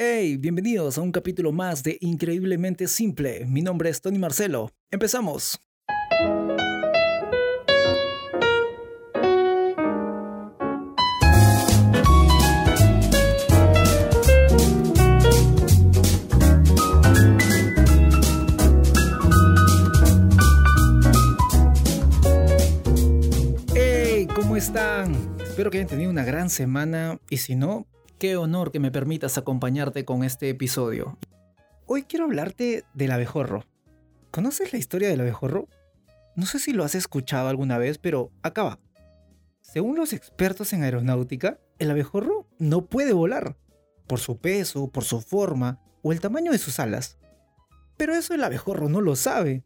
Hey, bienvenidos a un capítulo más de Increíblemente Simple. Mi nombre es Tony Marcelo. Empezamos. Hey, ¿cómo están? Espero que hayan tenido una gran semana y si no, Qué honor que me permitas acompañarte con este episodio. Hoy quiero hablarte del abejorro. ¿Conoces la historia del abejorro? No sé si lo has escuchado alguna vez, pero acá va. Según los expertos en aeronáutica, el abejorro no puede volar, por su peso, por su forma o el tamaño de sus alas. Pero eso el abejorro no lo sabe.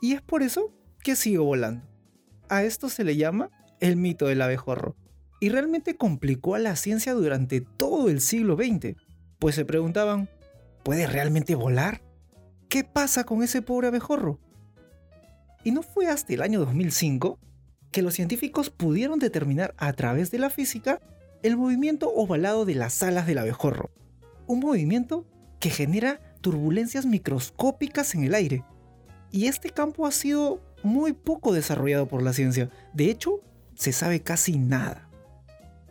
Y es por eso que sigue volando. A esto se le llama el mito del abejorro y realmente complicó a la ciencia durante todo el siglo XX, pues se preguntaban, ¿puede realmente volar? ¿Qué pasa con ese pobre abejorro? Y no fue hasta el año 2005 que los científicos pudieron determinar a través de la física el movimiento ovalado de las alas del abejorro, un movimiento que genera turbulencias microscópicas en el aire. Y este campo ha sido muy poco desarrollado por la ciencia, de hecho, se sabe casi nada.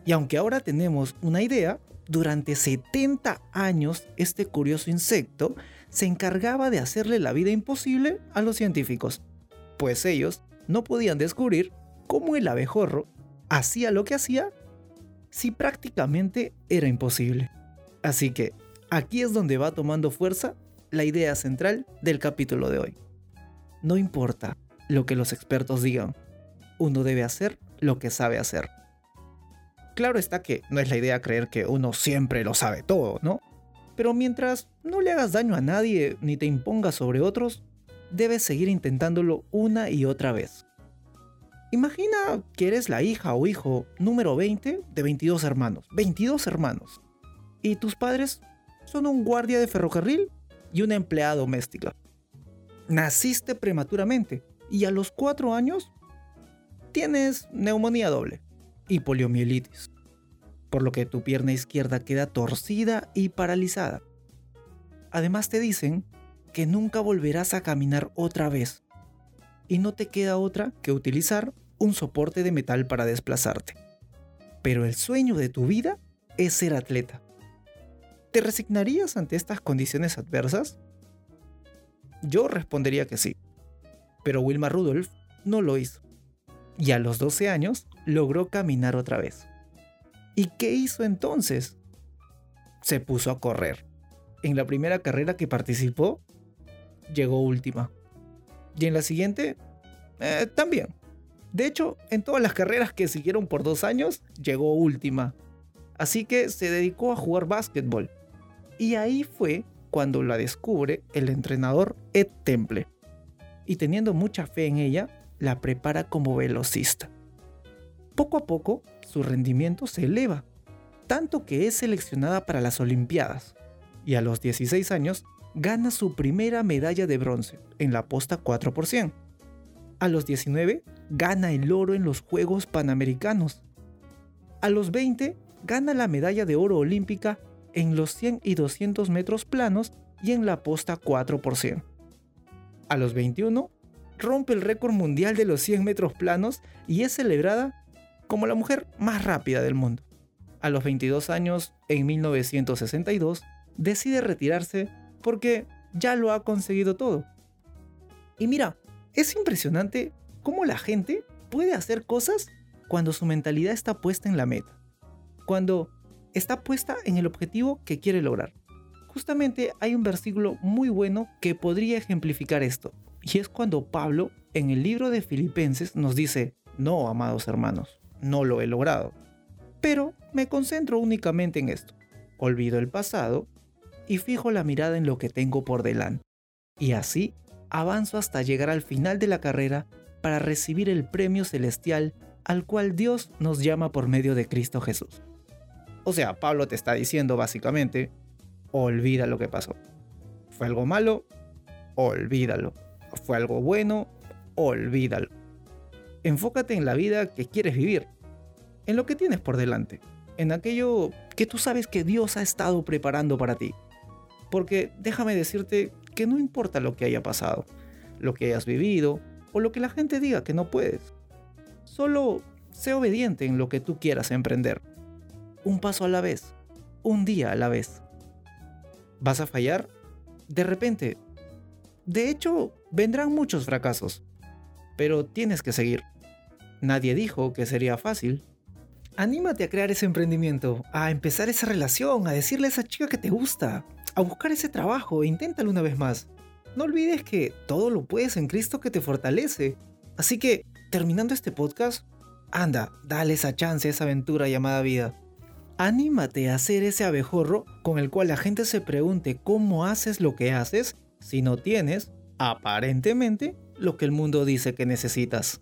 Y aunque ahora tenemos una idea, durante 70 años este curioso insecto se encargaba de hacerle la vida imposible a los científicos, pues ellos no podían descubrir cómo el abejorro hacía lo que hacía si prácticamente era imposible. Así que aquí es donde va tomando fuerza la idea central del capítulo de hoy. No importa lo que los expertos digan, uno debe hacer lo que sabe hacer. Claro está que no es la idea creer que uno siempre lo sabe todo, ¿no? Pero mientras no le hagas daño a nadie ni te impongas sobre otros, debes seguir intentándolo una y otra vez. Imagina que eres la hija o hijo número 20 de 22 hermanos. 22 hermanos. Y tus padres son un guardia de ferrocarril y una empleada doméstica. Naciste prematuramente y a los 4 años tienes neumonía doble y poliomielitis, por lo que tu pierna izquierda queda torcida y paralizada. Además te dicen que nunca volverás a caminar otra vez y no te queda otra que utilizar un soporte de metal para desplazarte. Pero el sueño de tu vida es ser atleta. ¿Te resignarías ante estas condiciones adversas? Yo respondería que sí, pero Wilma Rudolph no lo hizo y a los 12 años logró caminar otra vez. ¿Y qué hizo entonces? Se puso a correr. En la primera carrera que participó, llegó última. Y en la siguiente, eh, también. De hecho, en todas las carreras que siguieron por dos años, llegó última. Así que se dedicó a jugar básquetbol. Y ahí fue cuando la descubre el entrenador Ed Temple. Y teniendo mucha fe en ella, la prepara como velocista. Poco a poco, su rendimiento se eleva, tanto que es seleccionada para las Olimpiadas, y a los 16 años gana su primera medalla de bronce en la posta 4 A los 19 gana el oro en los Juegos Panamericanos. A los 20 gana la medalla de oro olímpica en los 100 y 200 metros planos y en la posta 4 A los 21 rompe el récord mundial de los 100 metros planos y es celebrada como la mujer más rápida del mundo. A los 22 años, en 1962, decide retirarse porque ya lo ha conseguido todo. Y mira, es impresionante cómo la gente puede hacer cosas cuando su mentalidad está puesta en la meta, cuando está puesta en el objetivo que quiere lograr. Justamente hay un versículo muy bueno que podría ejemplificar esto. Y es cuando Pablo en el libro de Filipenses nos dice, no, amados hermanos, no lo he logrado. Pero me concentro únicamente en esto. Olvido el pasado y fijo la mirada en lo que tengo por delante. Y así avanzo hasta llegar al final de la carrera para recibir el premio celestial al cual Dios nos llama por medio de Cristo Jesús. O sea, Pablo te está diciendo básicamente, olvida lo que pasó. ¿Fue algo malo? Olvídalo fue algo bueno, olvídalo. Enfócate en la vida que quieres vivir, en lo que tienes por delante, en aquello que tú sabes que Dios ha estado preparando para ti. Porque déjame decirte que no importa lo que haya pasado, lo que hayas vivido o lo que la gente diga que no puedes. Solo sé obediente en lo que tú quieras emprender. Un paso a la vez, un día a la vez. ¿Vas a fallar? De repente. De hecho, vendrán muchos fracasos. Pero tienes que seguir. Nadie dijo que sería fácil. Anímate a crear ese emprendimiento, a empezar esa relación, a decirle a esa chica que te gusta, a buscar ese trabajo e inténtalo una vez más. No olvides que todo lo puedes en Cristo que te fortalece. Así que, terminando este podcast, anda, dale esa chance a esa aventura llamada vida. Anímate a hacer ese abejorro con el cual la gente se pregunte cómo haces lo que haces si no tienes, aparentemente, lo que el mundo dice que necesitas.